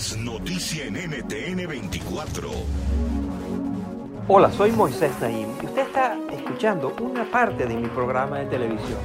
Es noticia en NTN 24. Hola, soy Moisés Naim y usted está escuchando una parte de mi programa de televisión.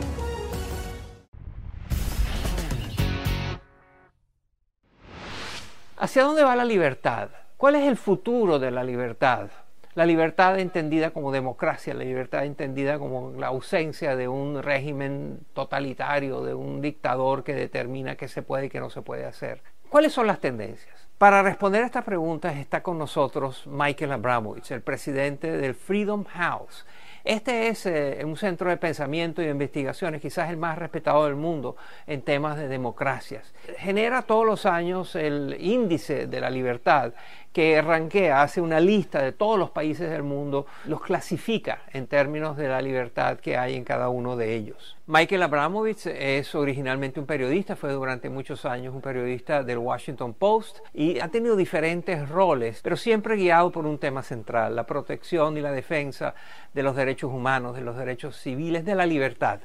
¿Hacia dónde va la libertad? ¿Cuál es el futuro de la libertad? La libertad entendida como democracia, la libertad entendida como la ausencia de un régimen totalitario, de un dictador que determina qué se puede y qué no se puede hacer. ¿Cuáles son las tendencias? Para responder a estas preguntas está con nosotros Michael Abramovich, el presidente del Freedom House. Este es eh, un centro de pensamiento y de investigaciones, quizás el más respetado del mundo en temas de democracias. Genera todos los años el índice de la libertad que arranquea, hace una lista de todos los países del mundo, los clasifica en términos de la libertad que hay en cada uno de ellos. Michael Abramovich es originalmente un periodista, fue durante muchos años un periodista del Washington Post y ha tenido diferentes roles, pero siempre guiado por un tema central, la protección y la defensa de los derechos humanos, de los derechos civiles, de la libertad.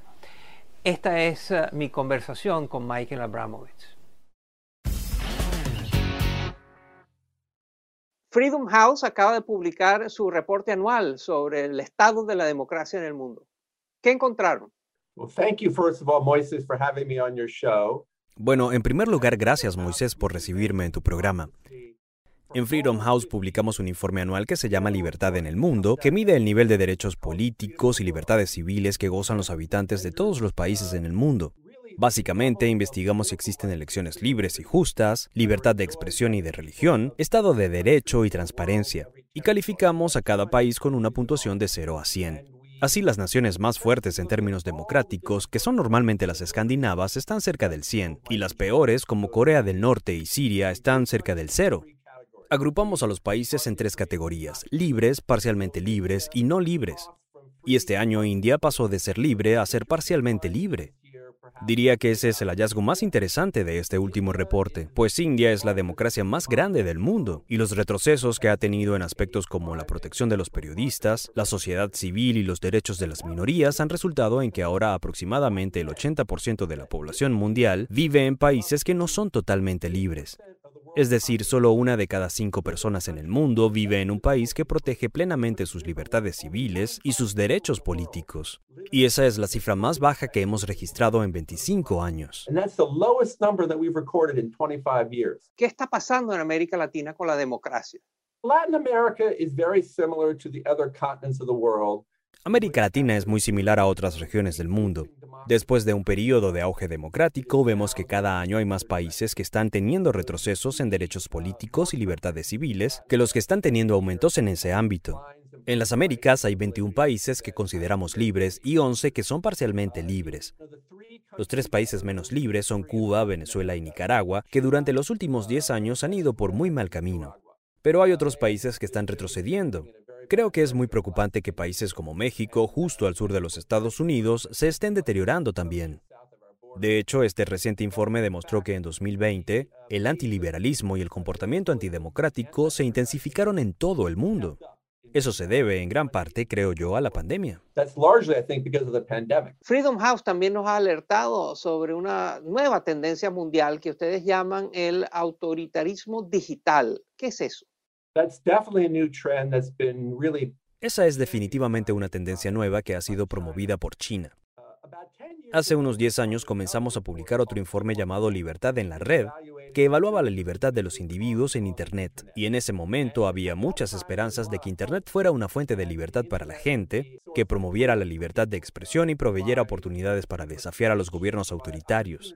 Esta es uh, mi conversación con Michael Abramovich. Freedom House acaba de publicar su reporte anual sobre el estado de la democracia en el mundo. ¿Qué encontraron? Bueno, en primer lugar, gracias Moisés por recibirme en tu programa. En Freedom House publicamos un informe anual que se llama Libertad en el Mundo, que mide el nivel de derechos políticos y libertades civiles que gozan los habitantes de todos los países en el mundo. Básicamente, investigamos si existen elecciones libres y justas, libertad de expresión y de religión, Estado de Derecho y transparencia, y calificamos a cada país con una puntuación de 0 a 100. Así las naciones más fuertes en términos democráticos, que son normalmente las escandinavas, están cerca del 100, y las peores, como Corea del Norte y Siria, están cerca del 0. Agrupamos a los países en tres categorías, libres, parcialmente libres y no libres. Y este año India pasó de ser libre a ser parcialmente libre. Diría que ese es el hallazgo más interesante de este último reporte, pues India es la democracia más grande del mundo y los retrocesos que ha tenido en aspectos como la protección de los periodistas, la sociedad civil y los derechos de las minorías han resultado en que ahora aproximadamente el 80% de la población mundial vive en países que no son totalmente libres. Es decir, solo una de cada cinco personas en el mundo vive en un país que protege plenamente sus libertades civiles y sus derechos políticos. Y esa es la cifra más baja que hemos registrado en 25 años. ¿Qué está pasando en América Latina con la democracia? Latin America is very similar to the other continents of the world América Latina es muy similar a otras regiones del mundo. Después de un periodo de auge democrático, vemos que cada año hay más países que están teniendo retrocesos en derechos políticos y libertades civiles que los que están teniendo aumentos en ese ámbito. En las Américas hay 21 países que consideramos libres y 11 que son parcialmente libres. Los tres países menos libres son Cuba, Venezuela y Nicaragua, que durante los últimos 10 años han ido por muy mal camino. Pero hay otros países que están retrocediendo. Creo que es muy preocupante que países como México, justo al sur de los Estados Unidos, se estén deteriorando también. De hecho, este reciente informe demostró que en 2020 el antiliberalismo y el comportamiento antidemocrático se intensificaron en todo el mundo. Eso se debe en gran parte, creo yo, a la pandemia. Freedom House también nos ha alertado sobre una nueva tendencia mundial que ustedes llaman el autoritarismo digital. ¿Qué es eso? Esa es definitivamente una tendencia nueva que ha sido promovida por China. Hace unos 10 años comenzamos a publicar otro informe llamado Libertad en la Red, que evaluaba la libertad de los individuos en Internet. Y en ese momento había muchas esperanzas de que Internet fuera una fuente de libertad para la gente, que promoviera la libertad de expresión y proveyera oportunidades para desafiar a los gobiernos autoritarios.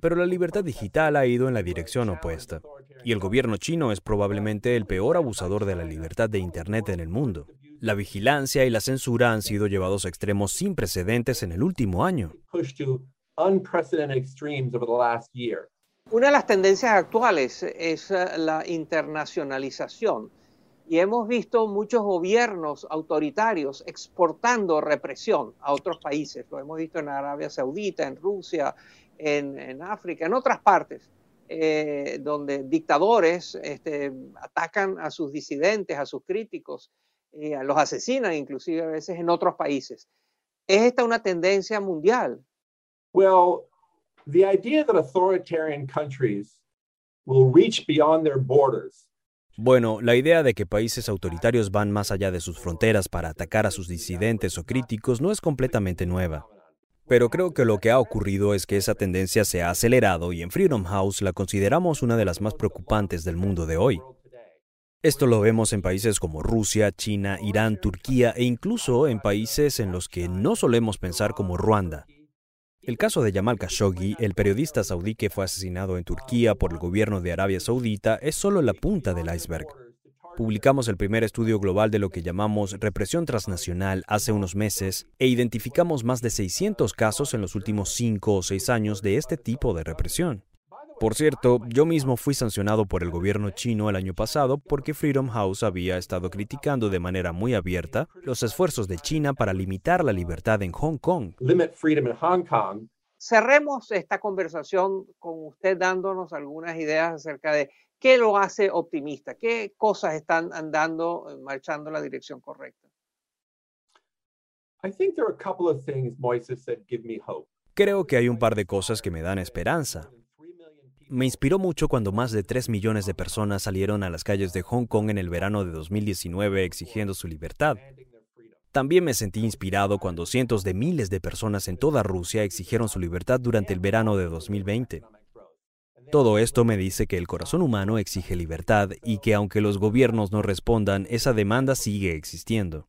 Pero la libertad digital ha ido en la dirección opuesta, y el gobierno chino es probablemente el peor abusador de la libertad de Internet en el mundo. La vigilancia y la censura han sido llevados a extremos sin precedentes en el último año. Una de las tendencias actuales es eh, la internacionalización y hemos visto muchos gobiernos autoritarios exportando represión a otros países. Lo hemos visto en Arabia Saudita, en Rusia, en, África, en otras partes, eh, donde dictadores este, atacan a sus disidentes, a sus críticos, eh, los asesinan inclusive a veces en otros países. ¿Es esta una tendencia mundial? Well, the idea that authoritarian countries will reach beyond their borders bueno, la idea de que países autoritarios van más allá de sus fronteras para atacar a sus disidentes o críticos no es completamente nueva. Pero creo que lo que ha ocurrido es que esa tendencia se ha acelerado y en Freedom House la consideramos una de las más preocupantes del mundo de hoy. Esto lo vemos en países como Rusia, China, Irán, Turquía e incluso en países en los que no solemos pensar como Ruanda. El caso de Jamal Khashoggi, el periodista saudí que fue asesinado en Turquía por el gobierno de Arabia Saudita, es solo la punta del iceberg. Publicamos el primer estudio global de lo que llamamos represión transnacional hace unos meses e identificamos más de 600 casos en los últimos 5 o 6 años de este tipo de represión. Por cierto, yo mismo fui sancionado por el gobierno chino el año pasado porque Freedom House había estado criticando de manera muy abierta los esfuerzos de China para limitar la libertad en Hong Kong. Cerremos esta conversación con usted dándonos algunas ideas acerca de qué lo hace optimista, qué cosas están andando, eh, marchando en la dirección correcta. Creo que hay un par de cosas que me dan esperanza. Me inspiró mucho cuando más de 3 millones de personas salieron a las calles de Hong Kong en el verano de 2019 exigiendo su libertad. También me sentí inspirado cuando cientos de miles de personas en toda Rusia exigieron su libertad durante el verano de 2020. Todo esto me dice que el corazón humano exige libertad y que aunque los gobiernos no respondan, esa demanda sigue existiendo.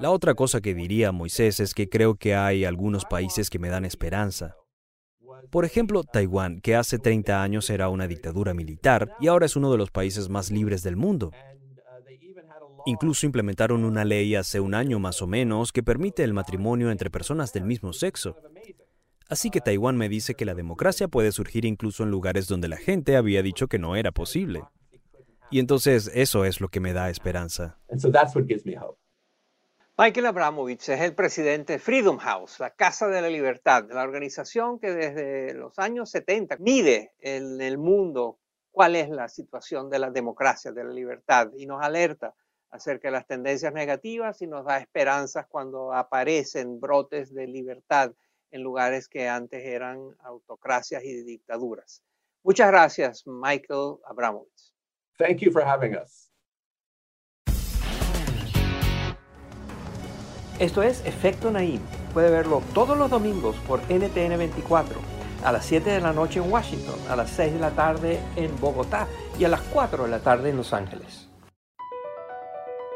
La otra cosa que diría Moisés es que creo que hay algunos países que me dan esperanza. Por ejemplo, Taiwán, que hace 30 años era una dictadura militar y ahora es uno de los países más libres del mundo. Incluso implementaron una ley hace un año más o menos que permite el matrimonio entre personas del mismo sexo. Así que Taiwán me dice que la democracia puede surgir incluso en lugares donde la gente había dicho que no era posible. Y entonces eso es lo que me da esperanza. Michael Abramovich es el presidente de Freedom House, la Casa de la Libertad, la organización que desde los años 70 mide en el mundo cuál es la situación de la democracia, de la libertad y nos alerta acerca de las tendencias negativas y nos da esperanzas cuando aparecen brotes de libertad en lugares que antes eran autocracias y dictaduras. Muchas gracias, Michael Abramovich. Thank you for having us. Esto es Efecto Naim. Puede verlo todos los domingos por NTN 24, a las 7 de la noche en Washington, a las 6 de la tarde en Bogotá y a las 4 de la tarde en Los Ángeles.